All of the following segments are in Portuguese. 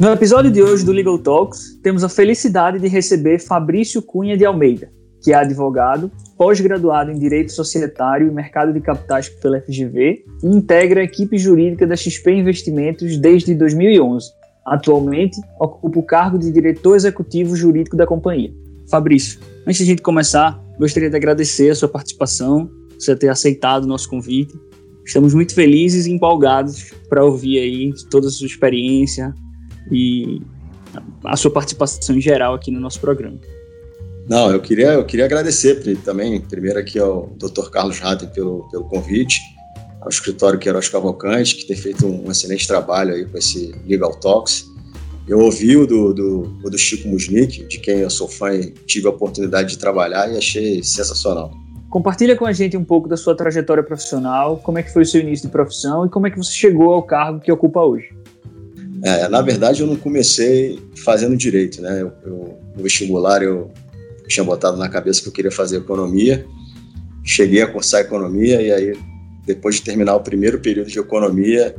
No episódio de hoje do Legal Talks, temos a felicidade de receber Fabrício Cunha de Almeida, que é advogado, pós-graduado em Direito Societário e Mercado de Capitais pela FGV e integra a equipe jurídica da XP Investimentos desde 2011. Atualmente, ocupa o cargo de diretor executivo jurídico da companhia. Fabrício, antes de a gente começar, gostaria de agradecer a sua participação, você ter aceitado o nosso convite. Estamos muito felizes e empolgados para ouvir aí toda a sua experiência, e a sua participação em geral aqui no nosso programa. Não, eu queria, eu queria agradecer também, primeiro aqui ao Dr. Carlos Ratten pelo, pelo convite, ao escritório Queiroz Cavalcante, que tem feito um excelente trabalho aí com esse Legal Talks. Eu ouvi o do, do, do Chico Musnick, de quem eu sou fã e tive a oportunidade de trabalhar e achei sensacional. Compartilha com a gente um pouco da sua trajetória profissional, como é que foi o seu início de profissão e como é que você chegou ao cargo que ocupa hoje. É, na verdade, eu não comecei fazendo direito, né? Eu, eu, no vestibular eu tinha botado na cabeça que eu queria fazer economia, cheguei a cursar economia e aí depois de terminar o primeiro período de economia,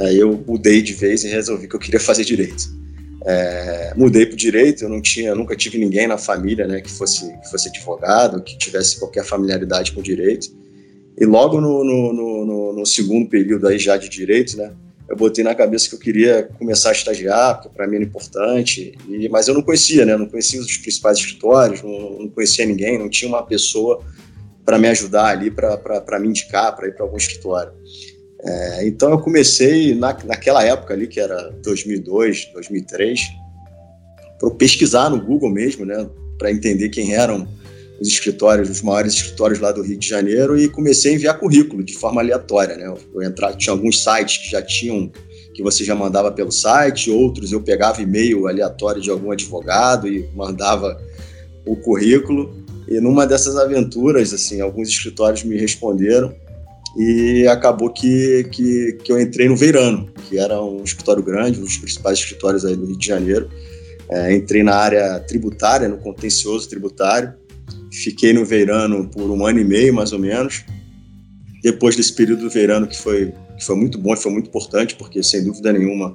aí eu mudei de vez e resolvi que eu queria fazer direito. É, mudei para direito, eu não tinha, nunca tive ninguém na família, né, que fosse que fosse advogado, que tivesse qualquer familiaridade com direito. E logo no, no, no, no segundo período aí já de direito, né, eu botei na cabeça que eu queria começar a estagiar, porque para mim era importante, e, mas eu não conhecia, né? Não conhecia os principais escritórios, não, não conhecia ninguém, não tinha uma pessoa para me ajudar ali, para me indicar, para ir para algum escritório. É, então eu comecei na, naquela época ali, que era 2002, 2003, para pesquisar no Google mesmo, né? Para entender quem eram os escritórios, os maiores escritórios lá do Rio de Janeiro e comecei a enviar currículo de forma aleatória, né? Eu entrar, tinha alguns sites que já tinham que você já mandava pelo site, outros eu pegava e-mail aleatório de algum advogado e mandava o currículo. E numa dessas aventuras, assim, alguns escritórios me responderam e acabou que, que, que eu entrei no Veirano, que era um escritório grande, um dos principais escritórios aí do Rio de Janeiro. É, entrei na área tributária, no contencioso tributário, Fiquei no Veirano por um ano e meio, mais ou menos. Depois desse período do Veirano, que foi, que foi muito bom e foi muito importante, porque, sem dúvida nenhuma,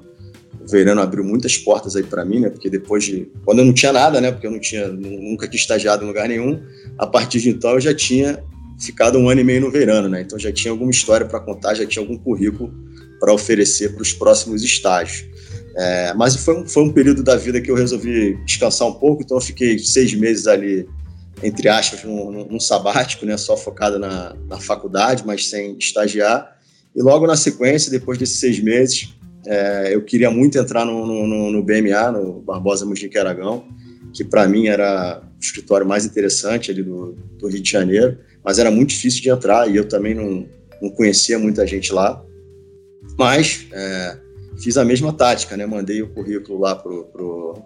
o Veirano abriu muitas portas aí para mim, né? Porque depois de... Quando eu não tinha nada, né? Porque eu não tinha... Nunca tinha estagiado em lugar nenhum. A partir de então, eu já tinha ficado um ano e meio no Veirano, né? Então, já tinha alguma história para contar, já tinha algum currículo para oferecer para os próximos estágios. É, mas foi um, foi um período da vida que eu resolvi descansar um pouco, então eu fiquei seis meses ali entre aspas, num, num sabático, né, só focado na, na faculdade, mas sem estagiar. E logo na sequência, depois desses seis meses, é, eu queria muito entrar no, no, no BMA, no Barbosa Mujica Aragão, que para mim era o escritório mais interessante ali do, do, Rio de Janeiro, mas era muito difícil de entrar e eu também não, não conhecia muita gente lá. Mas é, fiz a mesma tática, né? Mandei o currículo lá pro, pro,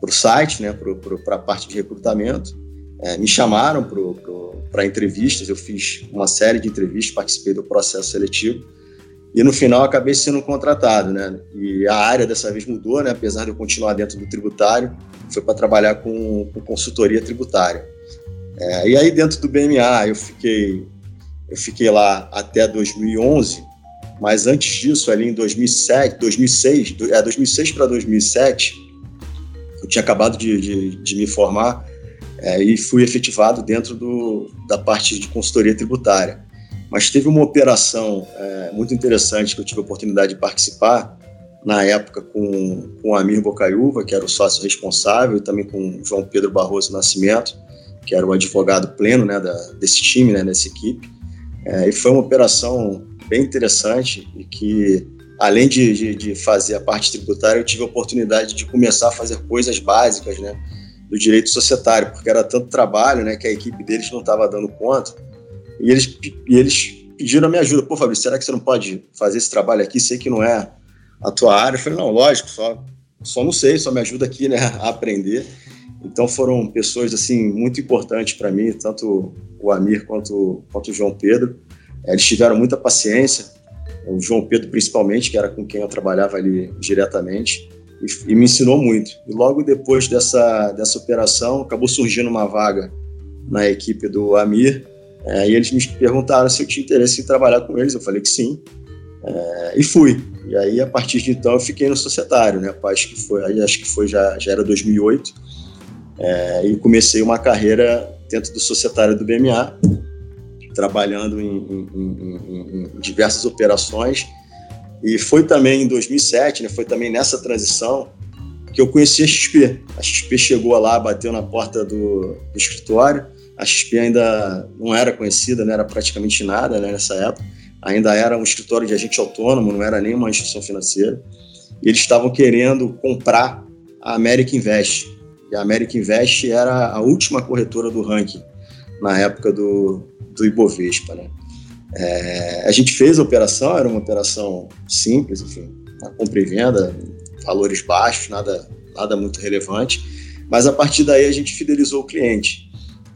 pro site, né? Para a parte de recrutamento é, me chamaram para entrevistas, eu fiz uma série de entrevistas, participei do processo seletivo e no final acabei sendo contratado, né? E a área dessa vez mudou, né? Apesar de eu continuar dentro do tributário, foi para trabalhar com, com, consultoria tributária. É, e aí dentro do BMA eu fiquei eu fiquei lá até 2011, mas antes disso ali em 2007, 2006, é 2006 para 2007, eu tinha acabado de, de, de me formar é, e fui efetivado dentro do, da parte de consultoria tributária. Mas teve uma operação é, muito interessante que eu tive a oportunidade de participar, na época com, com o Amir Bocaiúva, que era o sócio responsável, e também com o João Pedro Barroso Nascimento, que era o advogado pleno né, da, desse time, né, dessa equipe. É, e foi uma operação bem interessante e que, além de, de, de fazer a parte tributária, eu tive a oportunidade de começar a fazer coisas básicas, né? Do direito societário, porque era tanto trabalho, né, que a equipe deles não estava dando conta. E eles, e eles pediram a minha ajuda. Pô, Fabrício, será que você não pode fazer esse trabalho aqui? Sei que não é a tua área. Eu falei, não, lógico, só, só não sei, só me ajuda aqui, né, a aprender. Então foram pessoas, assim, muito importantes para mim, tanto o Amir quanto, quanto o João Pedro. Eles tiveram muita paciência, o João Pedro principalmente, que era com quem eu trabalhava ali diretamente e, e, me ensinou muito. E logo depois dessa, dessa operação, acabou surgindo uma vaga na equipe do Amir, é, e eles me perguntaram se eu tinha interesse em trabalhar com eles. Eu falei que sim, é, e fui. E aí, a partir de então, eu fiquei no societário, né? Acho que foi, acho que foi já, já era 2008. É, e comecei uma carreira dentro do societário do BMA, trabalhando em, em, em, em diversas operações. E foi também em 2007, né? Foi também nessa transição que eu conheci a XP. A XP chegou lá, bateu na porta do, do escritório. A XP ainda não era conhecida, não era praticamente nada né, nessa época. Ainda era um escritório de agente autônomo, não era nem uma instituição financeira. E eles estavam querendo comprar a American Invest. E a American Invest era a última corretora do ranking na época do, do Ibovespa. Né? É, a gente fez a operação, era uma operação simples, enfim, uma compra e venda, valores baixos, nada, nada muito relevante, mas a partir daí a gente fidelizou o cliente.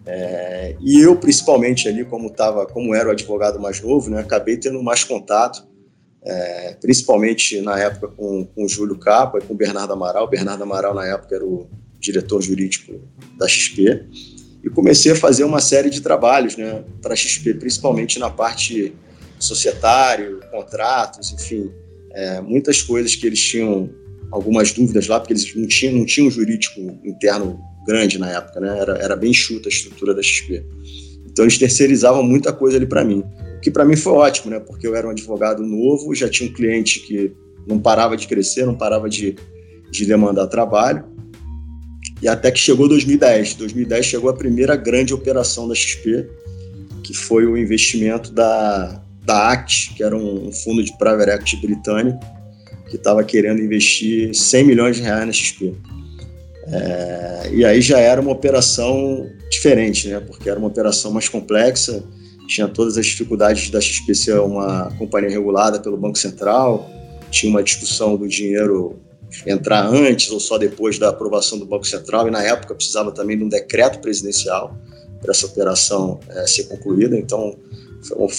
É, e eu, principalmente ali, como, tava, como era o advogado mais novo, né, acabei tendo mais contato, é, principalmente na época com, com o Júlio Capa e com o Bernardo Amaral. O Bernardo Amaral, na época, era o diretor jurídico da XP. E comecei a fazer uma série de trabalhos né, para a XP, principalmente na parte societário, contratos, enfim, é, muitas coisas que eles tinham algumas dúvidas lá, porque eles não tinham, não tinham um jurídico interno grande na época, né? Era, era bem chuta a estrutura da XP. Então eles terceirizavam muita coisa ali para mim, o que para mim foi ótimo, né? Porque eu era um advogado novo, já tinha um cliente que não parava de crescer, não parava de, de demandar trabalho. E até que chegou 2010. 2010 chegou a primeira grande operação da XP, que foi o investimento da, da ACT, que era um, um fundo de private equity britânico, que estava querendo investir 100 milhões de reais na XP. É, e aí já era uma operação diferente, né? Porque era uma operação mais complexa, tinha todas as dificuldades da XP ser uma companhia regulada pelo Banco Central, tinha uma discussão do dinheiro entrar antes ou só depois da aprovação do Banco Central, e na época precisava também de um decreto presidencial para essa operação é, ser concluída. Então,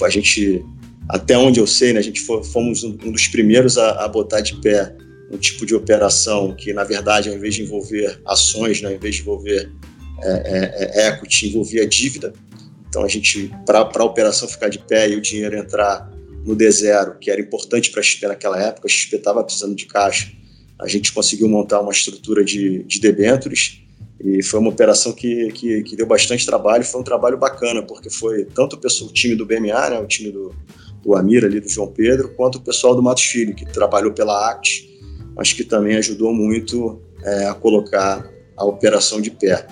a gente, até onde eu sei, né, a gente fomos um dos primeiros a, a botar de pé um tipo de operação que, na verdade, ao invés de envolver ações, né, ao invés de envolver é, é, equity, envolvia dívida. Então, a gente, para a operação ficar de pé e o dinheiro entrar no D0, que era importante para a XP naquela época, a XP estava precisando de caixa, a gente conseguiu montar uma estrutura de, de debêntures e foi uma operação que, que, que, deu bastante trabalho, foi um trabalho bacana, porque foi tanto o, pessoal, o time do BMA, né, o time do, do Amir ali, do João Pedro, quanto o pessoal do Matos Filho, que trabalhou pela ACT mas que também ajudou muito é, a colocar a operação de pé.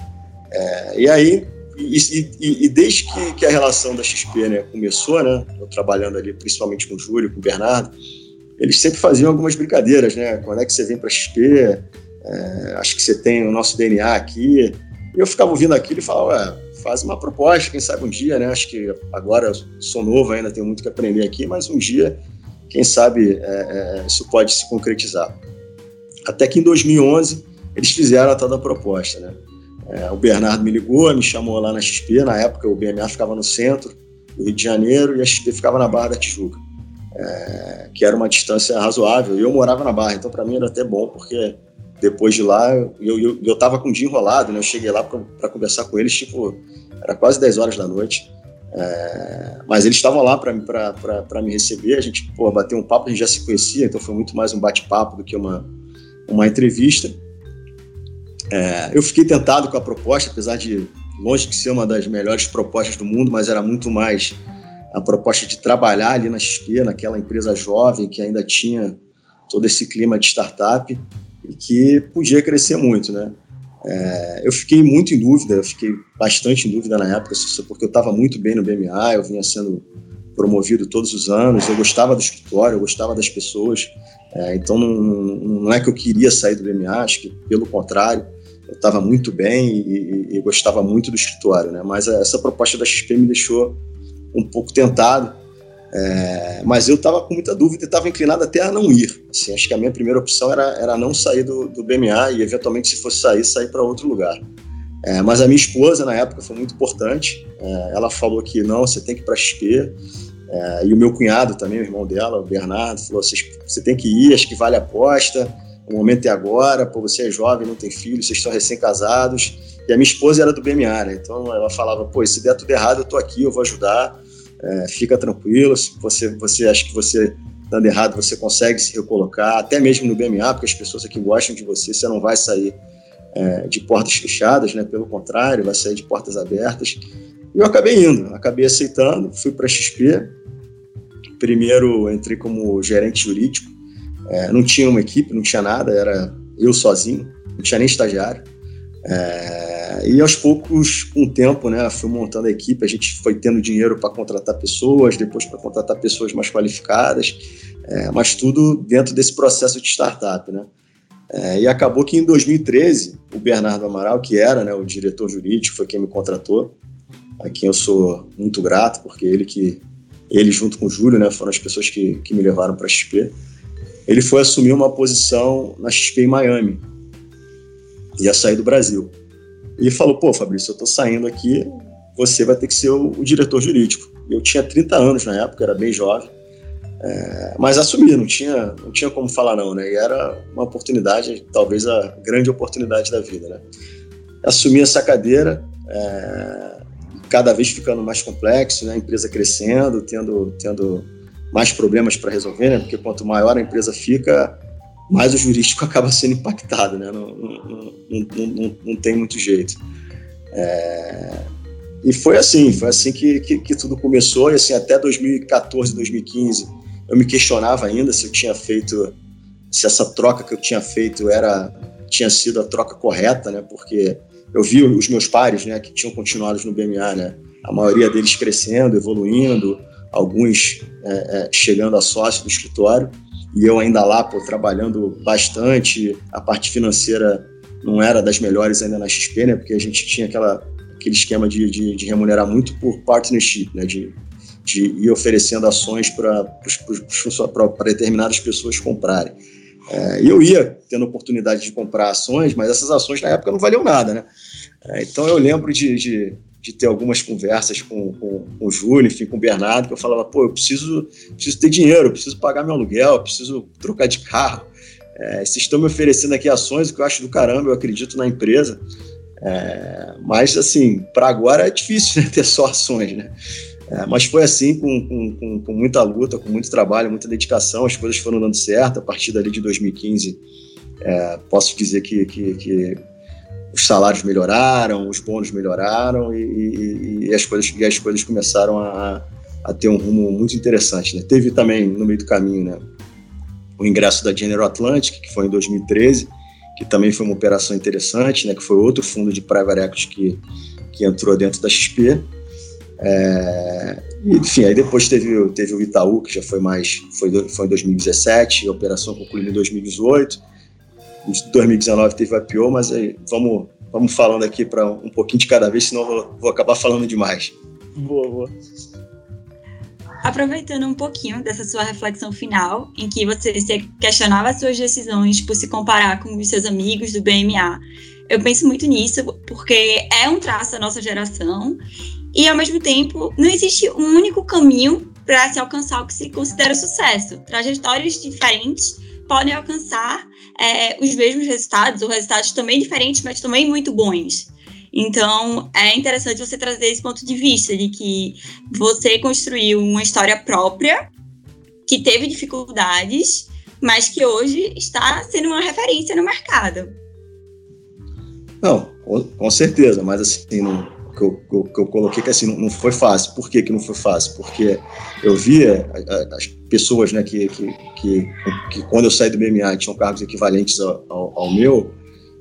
É, e aí, e, e, e desde que, que, a relação da XP né, começou, né, eu trabalhando ali principalmente com o Júlio, com o Bernardo, eles sempre faziam algumas brincadeiras, né? Quando é que você vem para XP? É, acho que você tem o nosso DNA aqui. E eu ficava ouvindo aquilo e falava, faz uma proposta, quem sabe um dia, né? Acho que agora sou novo ainda, tenho muito que aprender aqui, mas um dia, quem sabe, é, é, isso pode se concretizar. Até que em 2011 eles fizeram a tal da proposta, né? É, o Bernardo me ligou, me chamou lá na XP, na época o BMA ficava no centro do Rio de Janeiro e a XP ficava na Barra da Tijuca, é, que era uma distância razoável, eu morava na Barra, então para mim era até bom, porque depois de lá eu, eu, eu tava com o dia enrolado, né? Eu cheguei lá para conversar com eles, tipo, era quase 10 horas da noite, é, mas eles estavam lá para me receber, a gente, pô, bateu um papo, a gente já se conhecia, então foi muito mais um bate-papo do que uma uma entrevista. É, eu fiquei tentado com a proposta, apesar de longe de ser uma das melhores propostas do mundo, mas era muito mais a proposta de trabalhar ali na XP, naquela empresa jovem que ainda tinha todo esse clima de startup e que podia crescer muito, né? É, eu fiquei muito em dúvida, eu fiquei bastante em dúvida na época, porque eu estava muito bem no BMA, eu vinha sendo promovido todos os anos, eu gostava do escritório, eu gostava das pessoas, é, então não, não, é que eu queria sair do BMA, acho que pelo contrário, eu estava muito bem e, e, e, gostava muito do escritório, né? Mas essa proposta da XP me deixou um pouco tentado, é, mas eu estava com muita dúvida e estava inclinado até a não ir. Assim, acho que a minha primeira opção era, era não sair do, do BMA e eventualmente se fosse sair, sair para outro lugar. É, mas a minha esposa na época foi muito importante. É, ela falou que não, você tem que ir para XP. É, e o meu cunhado também, o irmão dela, o Bernardo, falou: você tem que ir, acho que vale a aposta. O momento é agora, pô, você é jovem, não tem filho, vocês estão recém-casados. E a minha esposa era do BMA, né? Então ela falava: pô, se der tudo errado, eu tô aqui, eu vou ajudar. É, fica tranquilo. Se você, você acha que você dando errado, você consegue se recolocar, até mesmo no BMA, porque as pessoas aqui gostam de você, você não vai sair é, de portas fechadas, né? Pelo contrário, vai sair de portas abertas. E eu acabei indo, acabei aceitando, fui para a XP. Primeiro entrei como gerente jurídico, é, não tinha uma equipe, não tinha nada, era eu sozinho, não tinha nem estagiário. É, e aos poucos, com o tempo, né, fui montando a equipe, a gente foi tendo dinheiro para contratar pessoas, depois para contratar pessoas mais qualificadas, é, mas tudo dentro desse processo de startup, né. É, e acabou que em 2013, o Bernardo Amaral, que era né, o diretor jurídico, foi quem me contratou, a quem eu sou muito grato, porque ele que ele junto com o Júlio, né, foram as pessoas que, que me levaram para a XP. Ele foi assumir uma posição na XP em Miami, ia sair do Brasil. E falou: pô, Fabrício, eu tô saindo aqui, você vai ter que ser o, o diretor jurídico. Eu tinha 30 anos na época, era bem jovem, é, mas assumi, não tinha, não tinha como falar não, né? E era uma oportunidade, talvez a grande oportunidade da vida, né? Assumi essa cadeira, é, cada vez ficando mais complexo, né? A empresa crescendo, tendo, tendo mais problemas para resolver, né? Porque quanto maior a empresa fica, mais o jurídico acaba sendo impactado, né? Não, não, não, não, tem muito jeito. É... E foi assim, foi assim que, que, que, tudo começou, e assim, até 2014, 2015, eu me questionava ainda se eu tinha feito, se essa troca que eu tinha feito era, tinha sido a troca correta, né? Porque eu vi os meus pares, né, que tinham continuado no BMA, né? A maioria deles crescendo, evoluindo, alguns é, é, chegando a sócio do escritório, e eu ainda lá, pô, trabalhando bastante, a parte financeira não era das melhores ainda na XP, né, porque a gente tinha aquela, aquele esquema de, de, de remunerar muito por partnership, né, de, de ir oferecendo ações para determinadas pessoas comprarem. É, eu ia tendo oportunidade de comprar ações, mas essas ações na época não valiam nada, né? É, então eu lembro de, de, de ter algumas conversas com, com, com o Júlio, enfim, com o Bernardo, que eu falava, pô, eu preciso, preciso ter dinheiro, preciso pagar meu aluguel, preciso trocar de carro. É, vocês estão me oferecendo aqui ações, o que eu acho do caramba, eu acredito na empresa. É, mas, assim, para agora é difícil né, ter só ações, né? É, mas foi assim, com, com, com, muita luta, com muito trabalho, muita dedicação, as coisas foram dando certo. A partir dali de 2015, é, posso dizer que, que, que os salários melhoraram, os bônus melhoraram e, e, e, as, coisas, e as coisas começaram a, a ter um rumo muito interessante. Né? Teve também, no meio do caminho, né, o ingresso da General Atlantic, que foi em 2013, que também foi uma operação interessante, né, que foi outro fundo de private equity que, que entrou dentro da XP. É, enfim, aí depois teve, teve o Itaú, que já foi mais, foi, foi em 2017, a operação concluída em 2018 em 2019 teve o IPO, mas aí vamos, vamos falando aqui para um pouquinho de cada vez, senão eu vou, vou acabar falando demais. Boa, boa. Aproveitando um pouquinho dessa sua reflexão final, em que você se questionava as suas decisões por se comparar com os seus amigos do BMA, eu penso muito nisso, porque é um traço da nossa geração, e ao mesmo tempo, não existe um único caminho para se alcançar o que se considera sucesso. Trajetórias diferentes podem alcançar é, os mesmos resultados, ou resultados também diferentes, mas também muito bons. Então, é interessante você trazer esse ponto de vista de que você construiu uma história própria, que teve dificuldades, mas que hoje está sendo uma referência no mercado. Não, com certeza, mas assim, não, que eu, que eu, que eu coloquei que assim, não, foi fácil. Por que, que não foi fácil? Porque eu via as pessoas né, que, que, que, que quando eu saí do BMA tinham cargos equivalentes ao, ao, ao, meu,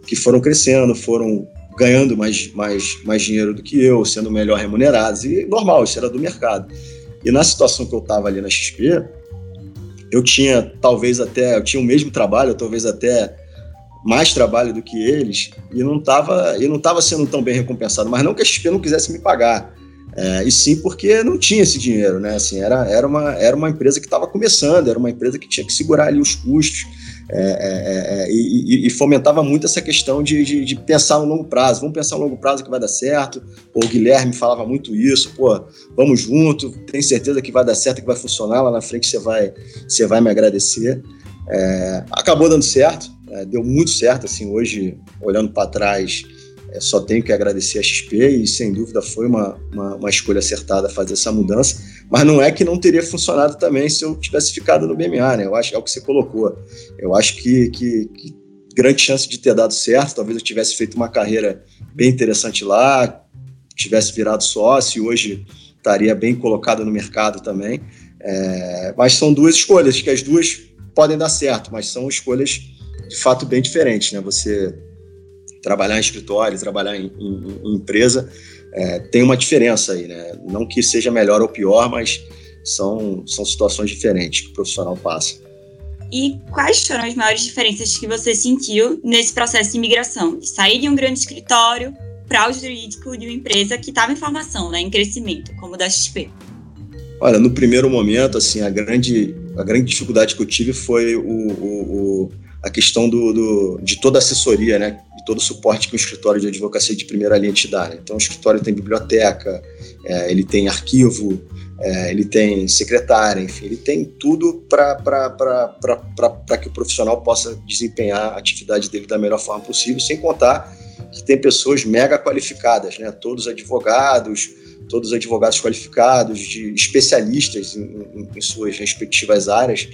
que foram crescendo, foram ganhando mais, mais, mais dinheiro do que eu, sendo melhor remunerados. E normal, isso era do mercado. E na situação que eu estava ali na XP, eu tinha talvez até, eu tinha o mesmo trabalho, talvez até mais trabalho do que eles e não estava e não tava sendo tão bem recompensado. Mas não que a XP não quisesse me pagar, é, e sim porque não tinha esse dinheiro, né? Assim, era, era, uma, era uma empresa que estava começando, era uma empresa que tinha que segurar ali os custos é, é, é, é e, e, fomentava muito essa questão de, de, de, pensar no longo prazo. Vamos pensar no longo prazo que vai dar certo. o Guilherme falava muito isso, pô, vamos junto, tem certeza que vai dar certo, que vai funcionar, lá na frente você vai, você vai me agradecer. É, acabou dando certo, é, deu muito certo, assim, hoje, olhando para trás, é, só tenho que agradecer a XP e, sem dúvida, foi uma, uma, uma, escolha acertada fazer essa mudança. Mas não é que não teria funcionado também se eu tivesse ficado no BMA, né? Eu acho é o que você colocou. Eu acho que, que, que grande chance de ter dado certo. Talvez eu tivesse feito uma carreira bem interessante lá, tivesse virado sócio e hoje estaria bem colocado no mercado também. É, mas são duas escolhas, que as duas podem dar certo, mas são escolhas de fato bem diferentes. Né? Você trabalhar em escritório, trabalhar em, em, em empresa, é, tem uma diferença aí. Né? Não que seja melhor ou pior, mas são, são situações diferentes que o profissional passa. E quais foram as maiores diferenças que você sentiu nesse processo de imigração? De sair de um grande escritório para o jurídico de uma empresa que estava em formação, né, em crescimento, como o da XP? Olha, no primeiro momento, assim, a grande, a grande dificuldade que eu tive foi o, o, o a questão do, do, de toda a assessoria, né, de todo o suporte que o escritório de advocacia de primeira linha te dá. Né? Então, o escritório tem biblioteca, é, ele tem arquivo, é, ele tem secretária, enfim, ele tem tudo para que o profissional possa desempenhar a atividade dele da melhor forma possível, sem contar que tem pessoas mega qualificadas, né? todos advogados, todos advogados qualificados, de especialistas em, em, em suas respectivas áreas,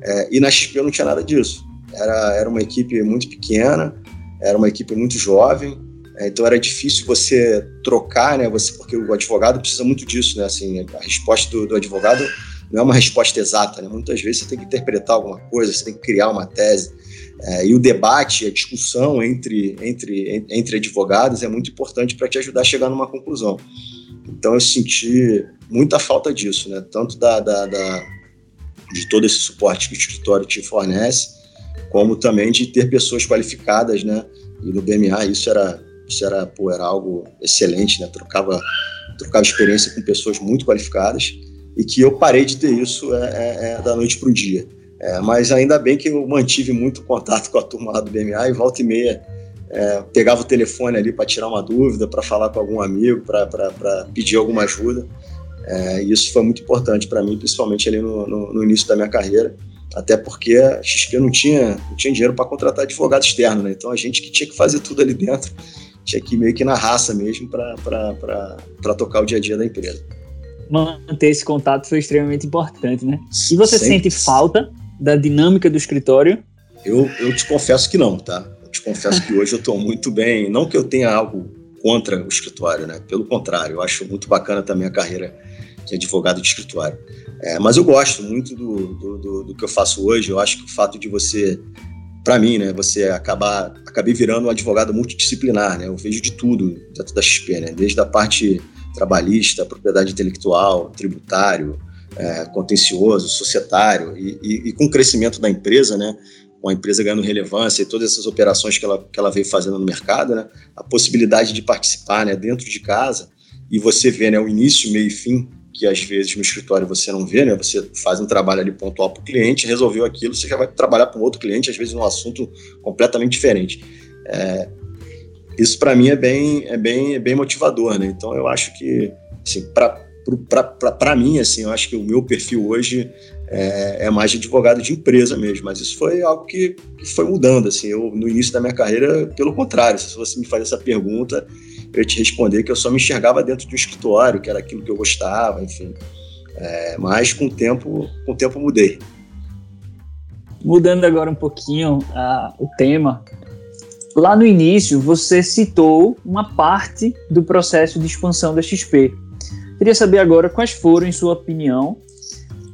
é, e na XP não tinha nada disso. Era, era uma equipe muito pequena, era uma equipe muito jovem, é, então era difícil você trocar, né? Você, porque o advogado precisa muito disso, né? Assim, a resposta do, do advogado não é uma resposta exata, né? Muitas vezes você tem que interpretar alguma coisa, você tem que criar uma tese. É, e o debate, a discussão entre, entre, entre advogados é muito importante para te ajudar a chegar numa conclusão. Então eu senti muita falta disso, né? Tanto da, da, da de todo esse suporte que o escritório te fornece, como também de ter pessoas qualificadas, né? E no BMA isso era isso era, pô, era algo excelente, né? Trocava, trocava experiência com pessoas muito qualificadas e que eu parei de ter isso é, é, é da noite para o dia. É, mas ainda bem que eu mantive muito contato com a turma lá do BMA e volta e meia é, pegava o telefone ali para tirar uma dúvida, para falar com algum amigo, para pedir alguma ajuda. É, e isso foi muito importante para mim, principalmente ali no, no, no, início da minha carreira, até porque a XP não tinha, não tinha dinheiro para contratar advogado externo, né? então a gente que tinha que fazer tudo ali dentro tinha que ir meio que na raça mesmo para tocar o dia a dia da empresa. Manter esse contato foi extremamente importante, né? E você Sempre. sente falta da dinâmica do escritório? Eu, eu te confesso que não, tá? Eu te confesso que hoje eu estou muito bem. Não que eu tenha algo contra o escritório, né? Pelo contrário, eu acho muito bacana também a carreira de advogado de escritório. É, mas eu gosto muito do, do, do, do, que eu faço hoje. Eu acho que o fato de você para mim, né, você acabar, acabei virando um advogado multidisciplinar, né, eu vejo de tudo dentro da XP, né, desde a parte trabalhista, propriedade intelectual, tributário, é, contencioso, societário, e, e, e, com o crescimento da empresa, né, com a empresa ganhando relevância e todas essas operações que ela, que ela veio fazendo no mercado, né, a possibilidade de participar né, dentro de casa e você vê né, o início, meio e fim que às vezes no escritório você não vê, né? Você faz um trabalho ali pontual para o cliente, resolveu aquilo, você já vai trabalhar para um outro cliente, às vezes num assunto completamente diferente. É, isso para mim é bem, é bem, é bem motivador, né? Então eu acho que, assim, para mim, assim, eu acho que o meu perfil hoje é, é, mais de advogado de empresa mesmo, mas isso foi algo que, que foi mudando, assim. Eu no início da minha carreira, pelo contrário, se você me faz essa pergunta eu te responder que eu só me enxergava dentro de um escritório, que era aquilo que eu gostava, enfim. É, mas com o tempo, com o tempo mudei. Mudando agora um pouquinho uh, o tema, lá no início você citou uma parte do processo de expansão da XP. Queria saber agora quais foram, em sua opinião,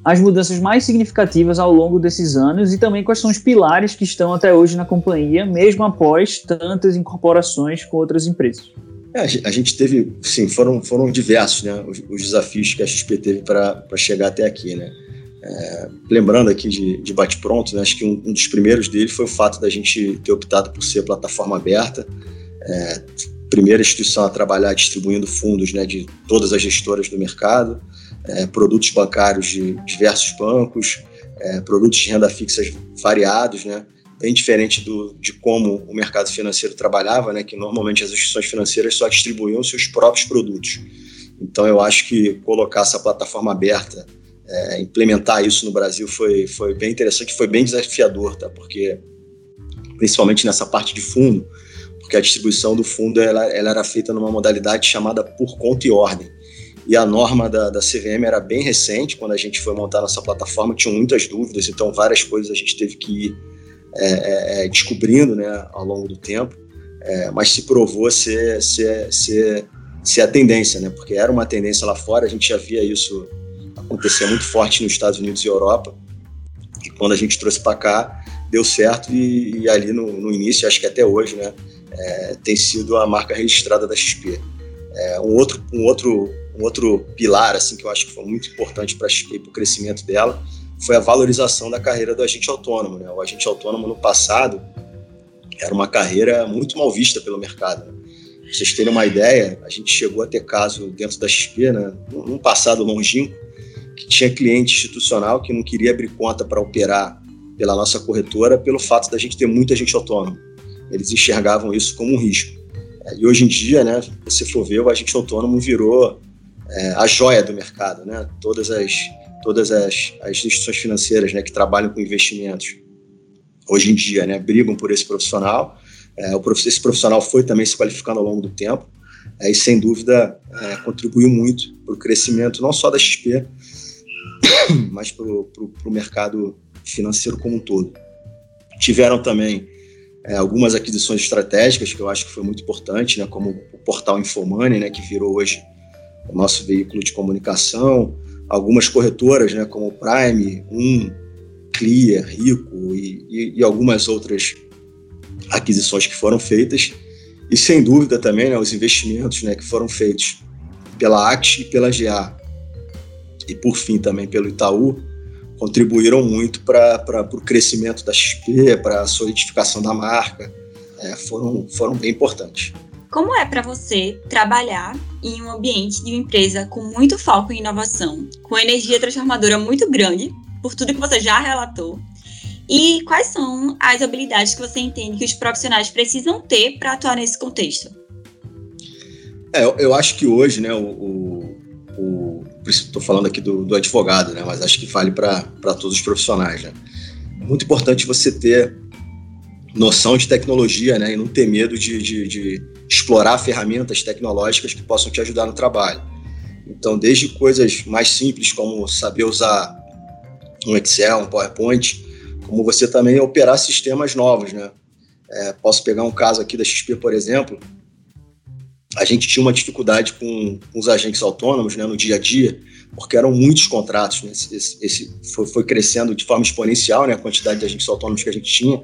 as mudanças mais significativas ao longo desses anos e também quais são os pilares que estão até hoje na companhia, mesmo após tantas incorporações com outras empresas. É, a gente teve, sim, foram, foram diversos né, os, os desafios que a XP teve para chegar até aqui. Né? É, lembrando aqui de, de bate-pronto, né, acho que um, um, dos primeiros dele foi o fato da gente ter optado por ser plataforma aberta, é, primeira instituição a trabalhar distribuindo fundos né, de todas as gestoras do mercado, é, produtos bancários de diversos bancos, é, produtos de renda fixa variados, né, bem diferente do, de como o mercado financeiro trabalhava, né, que normalmente as instituições financeiras só distribuíam seus próprios produtos. Então, eu acho que colocar essa plataforma aberta, é, implementar isso no Brasil foi, foi bem interessante, foi bem desafiador, tá? porque principalmente nessa parte de fundo, porque a distribuição do fundo ela, ela era feita numa modalidade chamada por conta e ordem. E a norma da, da CVM era bem recente, quando a gente foi montar nossa plataforma, tinham muitas dúvidas, então várias coisas a gente teve que ir é, é, é descobrindo né, ao longo do tempo, é, mas se provou ser, ser, ser, ser a tendência, né, porque era uma tendência lá fora, a gente já via isso acontecer muito forte nos Estados Unidos e Europa, e quando a gente trouxe para cá, deu certo, e, e ali no, no, início, acho que até hoje, né, é, tem sido a marca registrada da XP. Um, outro, um, outro, um outro pilar assim que eu acho que foi muito importante para a XP e para o crescimento dela foi a valorização da carreira do agente autônomo. Né? O agente autônomo no passado era uma carreira muito mal vista pelo mercado. Né? Pra vocês terem uma ideia, a gente chegou a ter caso dentro da XP, né, num passado longínquo, que tinha cliente institucional que não queria abrir conta para operar pela nossa corretora pelo fato da gente ter muita gente autônomo. Eles enxergavam isso como um risco. E hoje em dia, né, se for ver, o agente autônomo virou é, a joia do mercado. Né? Todas as, todas as, as instituições financeiras né, que trabalham com investimentos, hoje em dia, né, brigam por esse profissional. É, esse profissional foi também se qualificando ao longo do tempo é, e, sem dúvida, é, contribuiu muito para o crescimento não só da XP, mas para o mercado financeiro como um todo. Tiveram também é, algumas aquisições estratégicas que eu acho que foi muito importante, né, como o portal Infomani, né, que virou hoje o nosso veículo de comunicação, algumas corretoras, né, como Prime, Um, Clear, Rico e, e, e, algumas outras aquisições que foram feitas, e sem dúvida também né, os investimentos né, que foram feitos pela ACT e pela GA, e por fim também pelo Itaú, contribuíram muito para o crescimento da XP, para a solidificação da marca, é, foram, foram bem importantes. Como é para você trabalhar em um ambiente de uma empresa com muito foco em inovação, com energia transformadora muito grande, por tudo que você já relatou? E quais são as habilidades que você entende que os profissionais precisam ter para atuar nesse contexto? É, eu, eu, acho que hoje, né, o, o, estou falando aqui do, do, advogado, né, mas acho que vale para todos os profissionais. Né? Muito importante você ter noção de tecnologia né, e não ter medo de, de, de explorar ferramentas tecnológicas que possam te ajudar no trabalho. Então, desde coisas mais simples, como saber usar um Excel, um PowerPoint, como você também operar sistemas novos, né? É, posso pegar um caso aqui da XP, por exemplo, a gente tinha uma dificuldade com, com, os agentes autônomos né, no dia a dia, porque eram muitos contratos. Né? Esse, esse foi, foi, crescendo de forma exponencial né, a quantidade de agentes autônomos que a gente tinha,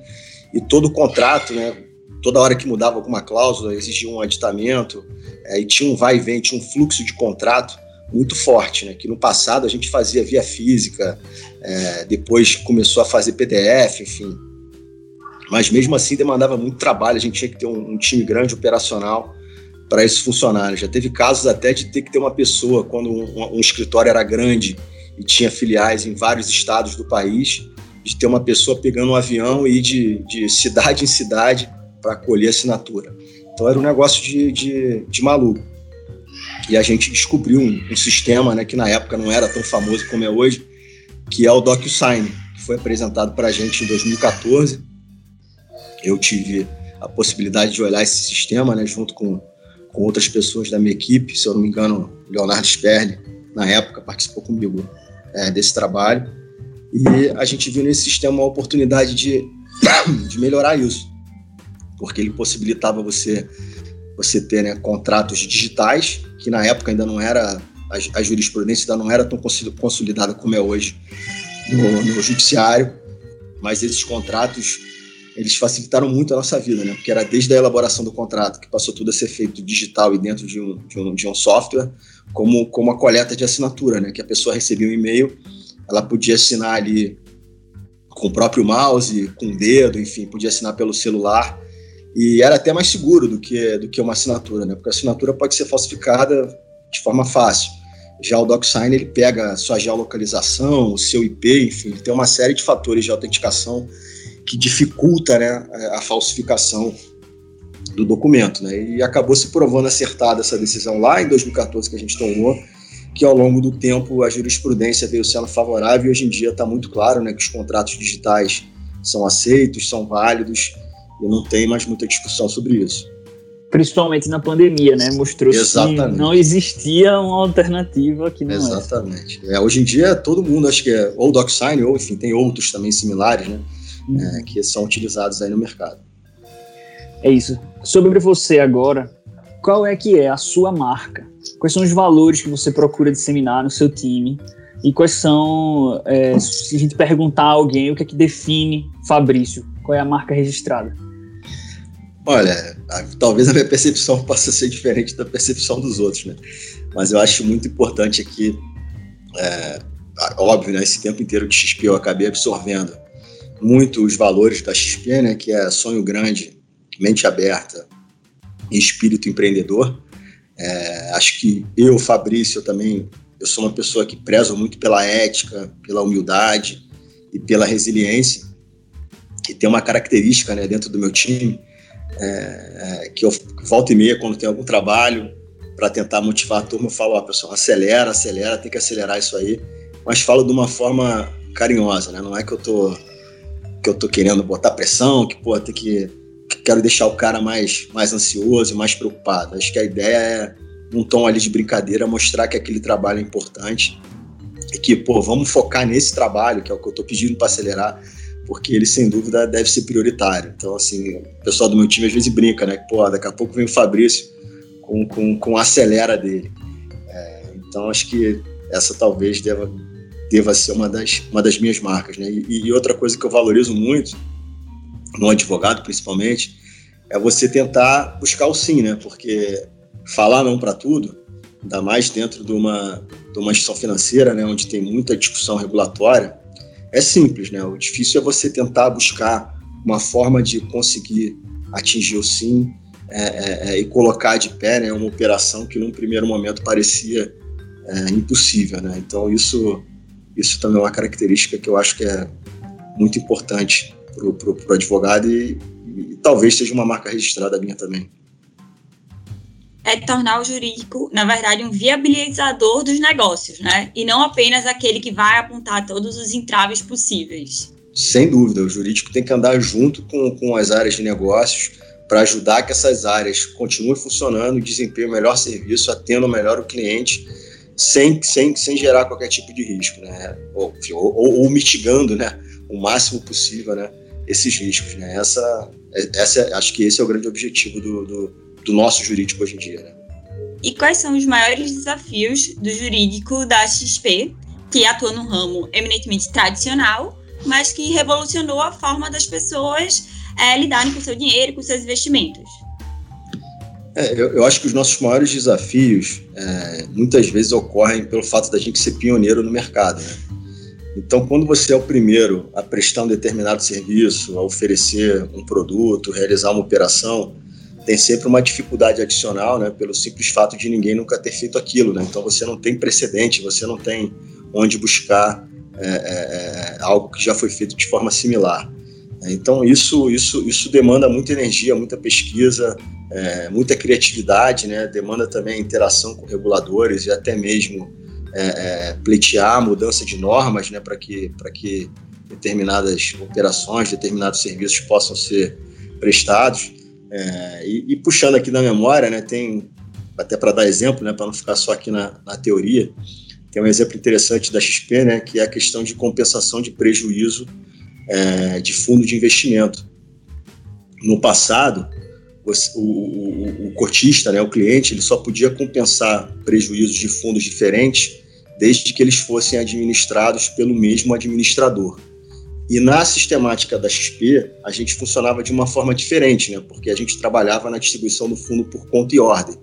e todo o contrato, né, toda hora que mudava alguma cláusula, exigia um aditamento, é, e tinha um vai e vem, tinha um fluxo de contrato muito forte, né, que no passado a gente fazia via física, é, depois começou a fazer PDF, enfim. Mas mesmo assim demandava muito trabalho, a gente tinha que ter um, um time grande operacional para isso funcionar. Né? Já teve casos até de ter que ter uma pessoa, quando um, um, escritório era grande e tinha filiais em vários estados do país, de ter uma pessoa pegando um avião e ir de, de cidade em cidade para colher assinatura. Então era um negócio de, de, de maluco. E a gente descobriu um, um, sistema né, que na época não era tão famoso como é hoje, que é o DocuSign, que foi apresentado para a gente em 2014. Eu tive a possibilidade de olhar esse sistema né, junto com com outras pessoas da minha equipe, se eu não me engano, Leonardo Sperli, na época, participou comigo é, desse trabalho. E a gente viu nesse sistema uma oportunidade de, de melhorar isso, porque ele possibilitava você você ter né, contratos digitais, que na época ainda não era, a, a jurisprudência ainda não era tão consolidada como é hoje no, no judiciário, mas esses contratos eles facilitaram muito a nossa vida, né? Porque era desde a elaboração do contrato, que passou tudo a ser feito digital e dentro de um, de um, de um software, como, como a coleta de assinatura, né? Que a pessoa recebia um e-mail, ela podia assinar ali com o próprio mouse, com o dedo, enfim, podia assinar pelo celular. E era até mais seguro do que, do que uma assinatura, né? Porque a assinatura pode ser falsificada de forma fácil. Já o DocSign, ele pega a sua geolocalização, o seu IP, enfim, tem uma série de fatores de autenticação que dificulta né, a falsificação do documento. Né? E acabou se provando acertada essa decisão lá em 2014 que a gente tomou, que ao longo do tempo a jurisprudência veio sendo favorável e hoje em dia está muito claro né, que os contratos digitais são aceitos, são válidos e não tem mais muita discussão sobre isso. principalmente na pandemia, né? Mostrou Exatamente. que não existia uma alternativa que não Exatamente. É, hoje em dia todo mundo acho que é ou DocSign ou enfim tem outros também similares, né? Uhum. É, que são utilizados aí no mercado. É isso. Sobre você agora, qual é que é a sua marca? Quais são os valores que você procura disseminar no seu time? E quais são, é, se a gente perguntar a alguém, o que é que define Fabrício? Qual é a marca registrada? Olha, talvez a minha percepção possa ser diferente da percepção dos outros, né? Mas eu acho muito importante aqui, é, óbvio, né? Esse tempo inteiro de XP eu acabei absorvendo muito os valores da XP, né? Que é sonho grande, mente aberta e espírito empreendedor. É, acho que eu, Fabrício, eu também, eu sou uma pessoa que prezo muito pela ética, pela humildade e pela resiliência, que tem uma característica, né? Dentro do meu time é, é, que eu volta e meia, quando tem algum trabalho, para tentar motivar a turma, eu falo, ó, pessoal, acelera, acelera, tem que acelerar isso aí, mas falo de uma forma carinhosa, né? Não é que eu tô que eu tô querendo botar pressão, que pô, tem que quero deixar o cara mais mais ansioso, mais preocupado. Acho que a ideia é um tom ali de brincadeira, mostrar que aquele trabalho é importante e que, pô, vamos focar nesse trabalho, que é o que eu tô pedindo para acelerar porque ele sem dúvida deve ser prioritário. Então, assim, o pessoal do meu time às vezes brinca, né? Pô, daqui a pouco vem o Fabrício com, com, com a acelera dele. É, então, acho que essa talvez deva, deva ser uma das, uma das minhas marcas, né? E, e outra coisa que eu valorizo muito, no advogado principalmente, é você tentar buscar o sim, né? Porque falar não para tudo, ainda mais dentro de uma, de uma instituição financeira, né? Onde tem muita discussão regulatória, é simples, né? O difícil é você tentar buscar uma forma de conseguir atingir o sim é, é, é, e colocar de pé né, uma operação que num primeiro momento parecia é, impossível, né? Então isso isso também é uma característica que eu acho que é muito importante para o advogado e, e talvez seja uma marca registrada minha também é tornar o jurídico, na verdade, um viabilizador dos negócios, né? E não apenas aquele que vai apontar todos os entraves possíveis. Sem dúvida, o jurídico tem que andar junto com, com as áreas de negócios para ajudar que essas áreas continuem funcionando, desempenhem o melhor serviço, atendam melhor o cliente, sem, sem, sem gerar qualquer tipo de risco, né? Ou, ou, ou mitigando, né? O máximo possível, né? Esses riscos, né? Essa, essa, acho que esse é o grande objetivo do, do do nosso jurídico hoje em dia. Né? E quais são os maiores desafios do jurídico da XP, que atua num ramo eminentemente tradicional, mas que revolucionou a forma das pessoas é, lidarem com o seu dinheiro e com seus investimentos? É, eu, eu, acho que os nossos maiores desafios é, muitas vezes ocorrem pelo fato da gente ser pioneiro no mercado. Né? Então, quando você é o primeiro a prestar um determinado serviço, a oferecer um produto, realizar uma operação, tem sempre uma dificuldade adicional, né, pelo simples fato de ninguém nunca ter feito aquilo, né? Então você não tem precedente, você não tem onde buscar é, é, é algo que já foi feito de forma similar. Então isso isso isso demanda muita energia, muita pesquisa, é, muita criatividade, né? Demanda também interação com reguladores e até mesmo é, é, pleitear a mudança de normas, né? Para que que determinadas operações, determinados serviços possam ser prestados. É, e, e, puxando aqui da memória, né, tem até para dar exemplo, né, para não ficar só aqui na, na, teoria, tem um exemplo interessante da XP, né, que é a questão de compensação de prejuízo é, de fundo de investimento. No passado, o, o, o, cotista, né, o cliente, ele só podia compensar prejuízos de fundos diferentes desde que eles fossem administrados pelo mesmo administrador. E na sistemática da XP, a gente funcionava de uma forma diferente, né? porque a gente trabalhava na distribuição do fundo por conta e ordem.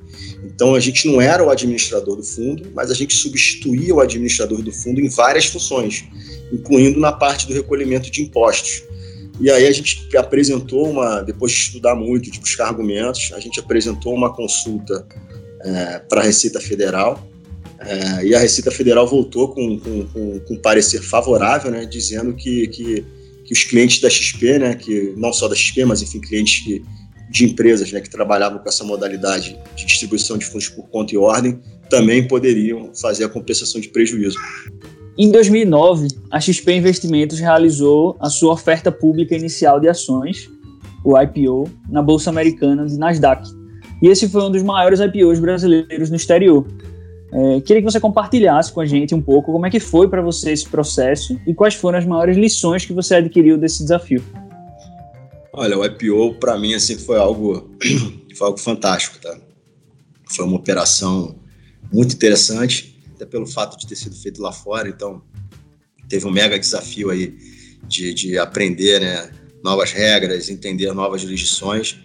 Então, a gente não era o administrador do fundo, mas a gente substituía o administrador do fundo em várias funções, incluindo na parte do recolhimento de impostos. E aí a gente apresentou uma, depois de estudar muito, de buscar argumentos, a gente apresentou uma consulta é, para a Receita Federal, é, e a Receita Federal voltou com, com, com, com um parecer favorável, né, dizendo que, que, que, os clientes da XP, né, que não só da XP, mas enfim, clientes que, de empresas né, que trabalhavam com essa modalidade de distribuição de fundos por conta e ordem, também poderiam fazer a compensação de prejuízo. Em 2009, a XP Investimentos realizou a sua oferta pública inicial de ações, o IPO, na Bolsa Americana de Nasdaq, e esse foi um dos maiores IPOs brasileiros no exterior. É, queria que você compartilhasse com a gente um pouco como é que foi para você esse processo e quais foram as maiores lições que você adquiriu desse desafio. Olha, o IPO para mim assim foi algo foi algo fantástico, tá? Foi uma operação muito interessante, até pelo fato de ter sido feito lá fora, então teve um mega desafio aí de, de aprender, né, novas regras, entender novas jurisdições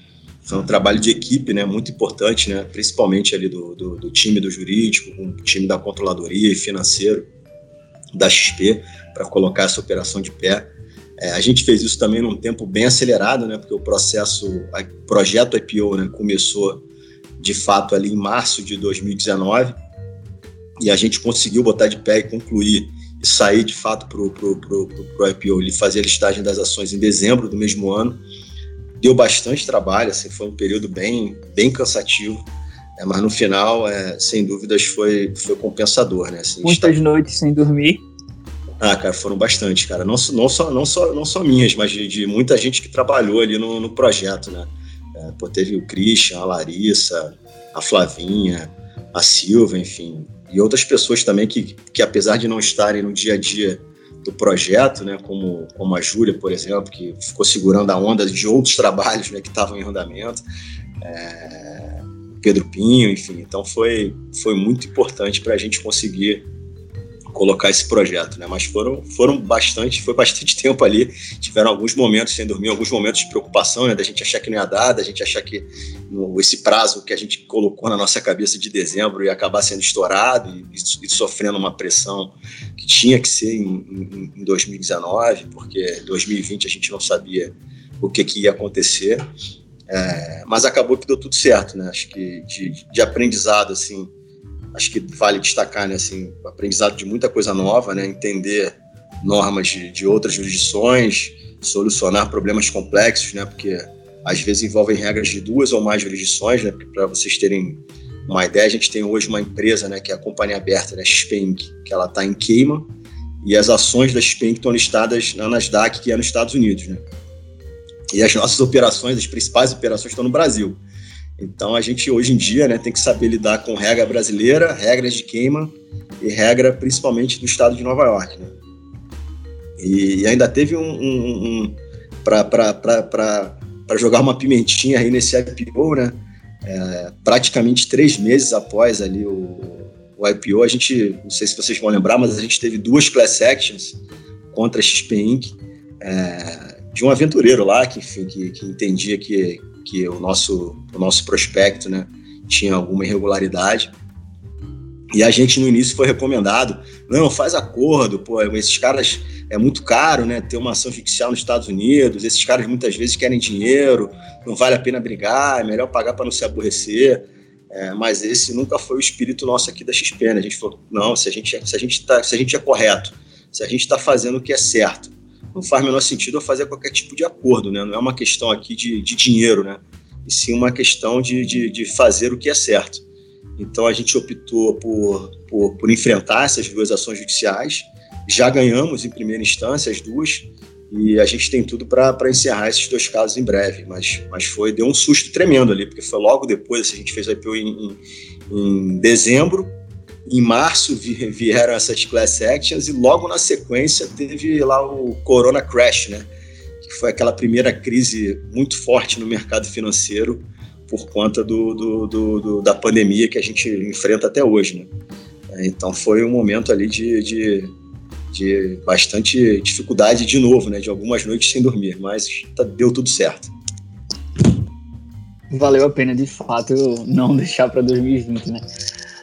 foi um trabalho de equipe, né, muito importante, né, principalmente ali do, do, do time do jurídico, com o time da controladoria e financeiro da XP para colocar essa operação de pé. É, a gente fez isso também num tempo bem acelerado, né, porque o processo, o projeto IPO, né, começou de fato ali em março de 2019 e a gente conseguiu botar de pé e concluir e sair de fato para o IPO e fazer a listagem das ações em dezembro do mesmo ano deu bastante trabalho, assim, foi um período bem, bem cansativo, é, mas no final, é, sem dúvidas, foi, foi compensador, né? Assim, Muitas está... noites sem dormir. Ah, cara, foram bastante, cara. Não, não, só, não, só, não só minhas, mas de, de muita gente que trabalhou ali no, no projeto, né? É, pô, teve o Christian, a Larissa, a Flavinha, a Silva, enfim, e outras pessoas também que, que apesar de não estarem no dia a dia do projeto, né, como, como a Júlia, por exemplo, que ficou segurando a onda de outros trabalhos né, que estavam em andamento, é, Pedro Pinho, enfim. Então foi, foi muito importante para a gente conseguir colocar esse projeto, né? Mas foram, foram bastante, foi bastante tempo ali. Tiveram alguns momentos sem dormir, alguns momentos de preocupação, né? Da gente achar que não ia dar, da gente achar que no, esse prazo que a gente colocou na nossa cabeça de dezembro ia acabar sendo estourado e, e sofrendo uma pressão que tinha que ser em, em, em 2019, porque 2020 a gente não sabia o que, que ia acontecer. É, mas acabou que deu tudo certo, né? Acho que de, de aprendizado, assim, acho que vale destacar, né, assim, aprendizado de muita coisa nova, né, entender normas de, de outras jurisdições, solucionar problemas complexos, né, porque às vezes envolvem regras de duas ou mais jurisdições, né, para vocês terem uma ideia, a gente tem hoje uma empresa, né, que é a companhia aberta, né, Inc., que ela está em Cayman, e as ações da Inc. estão listadas na Nasdaq, que é nos Estados Unidos, né. E as nossas operações, as principais operações estão no Brasil. Então a gente hoje em dia né, tem que saber lidar com regra brasileira, regras de queima e regra principalmente do estado de Nova York. Né? E, e ainda teve um. um, um para jogar uma pimentinha aí nesse IPO, né? É, praticamente três meses após ali o, o, IPO, a gente, não sei se vocês vão lembrar, mas a gente teve duas class actions contra a XP Inc. É, de um aventureiro lá que, enfim, que, que entendia que que o nosso, o nosso prospecto né, tinha alguma irregularidade. E a gente no início foi recomendado, não, faz acordo, pô, esses caras é muito caro, né, ter uma ação judicial nos Estados Unidos, esses caras muitas vezes querem dinheiro, não vale a pena brigar, é melhor pagar para não se aborrecer. É, mas esse nunca foi o espírito nosso aqui da XP, né? A gente falou, não, se a gente, se a gente, tá, se a gente é correto, se a gente está fazendo o que é certo, não faz menor sentido eu fazer qualquer tipo de acordo, né? Não é uma questão aqui de, de dinheiro, né? E sim uma questão de, de, de, fazer o que é certo. Então a gente optou por, por, por enfrentar essas duas ações judiciais. Já ganhamos em primeira instância as duas e a gente tem tudo para encerrar esses dois casos em breve. Mas, mas foi deu um susto tremendo ali, porque foi logo depois, a gente fez o IPO em, em, em dezembro em março vieram essas class actions e logo na sequência teve lá o Corona Crash, né? Que foi aquela primeira crise muito forte no mercado financeiro por conta do, do, do, do da pandemia que a gente enfrenta até hoje, né? Então foi um momento ali de, de, de bastante dificuldade de novo, né? De algumas noites sem dormir, mas tá, deu tudo certo. Valeu a pena, de fato, não deixar para 2020, né?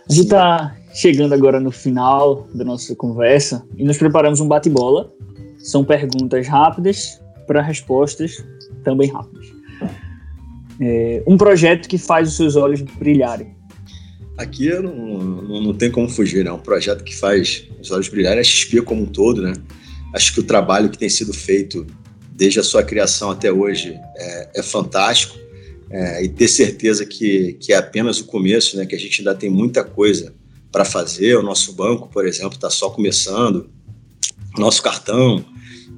A gente está chegando agora no final da nossa conversa e nós preparamos um bate-bola. São perguntas rápidas para respostas também rápidas. É, um projeto que faz os seus olhos brilharem. Aqui não, não, não tem como fugir, né? Um projeto que faz os olhos brilharem, a XP como um todo, né? Acho que o trabalho que tem sido feito desde a sua criação até hoje é, é fantástico é, e ter certeza que, que é apenas o começo, né, que a gente ainda tem muita coisa para fazer. O nosso banco, por exemplo, está só começando, nosso cartão,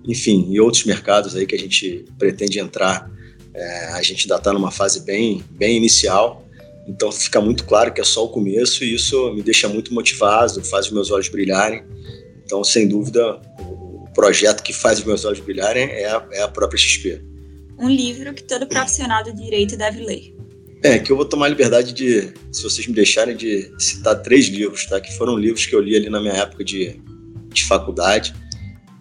enfim, e outros mercados aí que a gente pretende entrar. É, a gente ainda está numa fase bem, bem inicial Então fica muito claro que é só o começo e isso me deixa muito motivado, faz os meus olhos brilharem. Então, sem dúvida, o projeto que faz os meus olhos brilharem é a, é a própria XP. Um livro que todo profissional do direito deve ler. É, que eu vou tomar a liberdade de, se vocês me deixarem, de citar três livros, tá? Que foram livros que eu li ali na minha época de, de faculdade,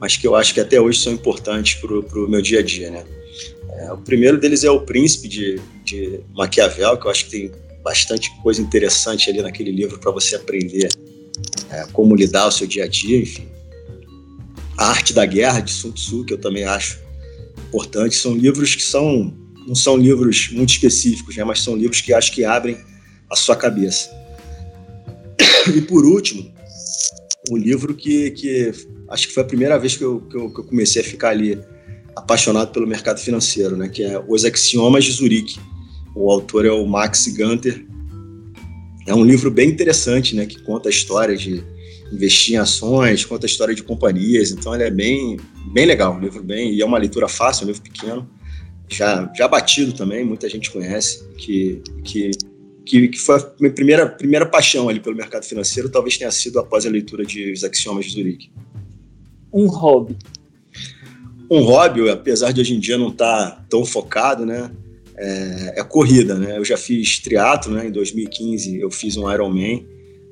mas que eu acho que até hoje são importantes para o meu dia a dia, né? É, o primeiro deles é O Príncipe, de, de Maquiavel, que eu acho que tem bastante coisa interessante ali naquele livro para você aprender é, como lidar o seu dia a dia, enfim. A Arte da Guerra, de Sun Tzu, que eu também acho importante. São livros que são, não são livros muito específicos, né, mas são livros que acho que abrem a sua cabeça. E por último, um livro que, que acho que foi a primeira vez que eu, que eu, que eu comecei a ficar ali apaixonado pelo mercado financeiro, né, que é Os Axiomas de Zurique. O autor é o Max Gunter. É um livro bem interessante, né, que conta a história de investir em ações, conta a história de companhias. Então ele é bem, bem legal, um livro bem e é uma leitura fácil, um livro pequeno, já já batido também, muita gente conhece, que que que, que foi a minha primeira primeira paixão ali pelo mercado financeiro, talvez tenha sido após a leitura de Os Axiomas de Zurique. Um hobby um hobby, apesar de hoje em dia não estar tá tão focado, né? É, é, corrida, né? Eu já fiz triatlo, né? Em 2015 eu fiz um Ironman,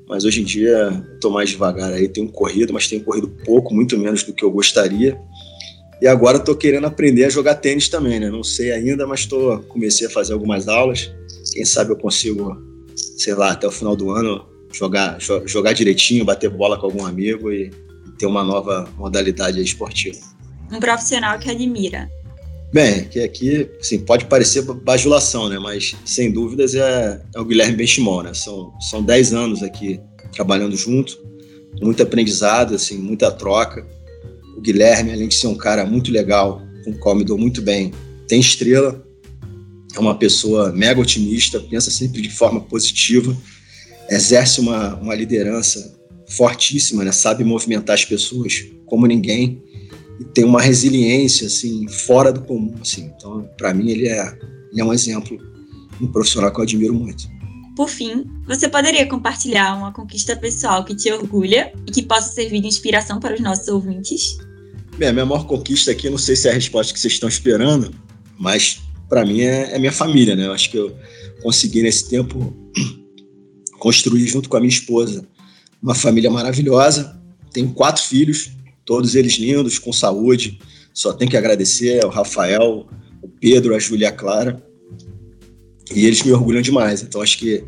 mas hoje em dia estou mais devagar aí. Tenho corrido, mas tenho corrido pouco, muito menos do que eu gostaria. E agora estou querendo aprender a jogar tênis também, né? Não sei ainda, mas tô, comecei a fazer algumas aulas. Quem sabe eu consigo, sei lá, até o final do ano jogar, jogar direitinho, bater bola com algum amigo e ter uma nova modalidade esportiva um profissional que admira? Bem, que aqui assim, pode parecer bajulação, né? mas sem dúvidas é, é o Guilherme Benchimol. Né? São, são 10 anos aqui trabalhando junto, muito aprendizado, assim, muita troca. Guilherme, além de ser um cara muito legal, com o qual me dou muito bem, tem estrela, é uma pessoa mega otimista, pensa sempre de forma positiva, exerce uma, uma liderança fortíssima, né? sabe movimentar as pessoas como ninguém e tem uma resiliência assim fora do comum assim. Então, para mim ele é, ele é um exemplo, um profissional que eu admiro muito. Por fim, você poderia compartilhar uma conquista pessoal que te orgulha e que possa servir de inspiração para os nossos ouvintes? Bem, a minha maior conquista aqui, não sei se é a resposta que vocês estão esperando, mas para mim é, é minha família, né? Eu acho que eu consegui nesse tempo construir junto com a minha esposa uma família maravilhosa. Tenho quatro filhos, todos eles lindos, com saúde. Só tem que agradecer ao Rafael, o Pedro, a Júlia Clara. E eles me orgulham demais. Então acho que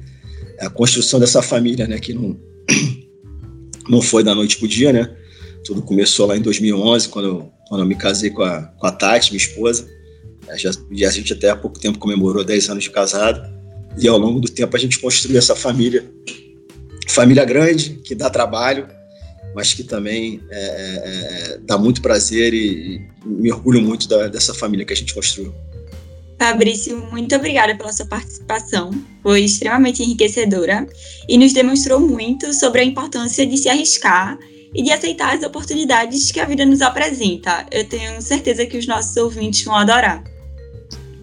a construção dessa família, né, que não não foi da noite pro dia, né? Tudo começou lá em 2011, quando eu, quando eu me casei com a, com a Tati, minha esposa. Já, e a gente até há pouco tempo comemorou 10 anos de casado. E ao longo do tempo a gente construiu essa família. Família grande, que dá trabalho, mas que também é, é, é, dá muito prazer e, e me orgulho muito da, dessa família que a gente construiu. Fabrício, muito obrigada pela sua participação. Foi extremamente enriquecedora e nos demonstrou muito sobre a importância de se arriscar e de aceitar as oportunidades que a vida nos apresenta. Eu tenho certeza que os nossos ouvintes vão adorar.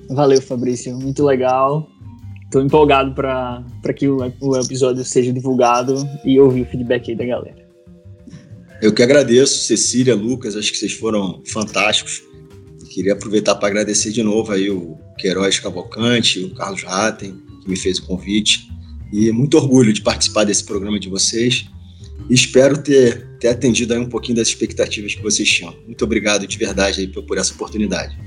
Valeu, Fabrício. Muito legal. Estou empolgado para que o, o episódio seja divulgado e ouvir o feedback aí da galera. Eu que agradeço, Cecília, Lucas, acho que vocês foram fantásticos. Queria aproveitar para agradecer de novo aí o Queiroz Cavalcante, o Carlos Ratten, que me fez o convite. E muito orgulho de participar desse programa de vocês. Espero ter, ter atendido aí um pouquinho das expectativas que vocês tinham. Muito obrigado de verdade aí por, por essa oportunidade.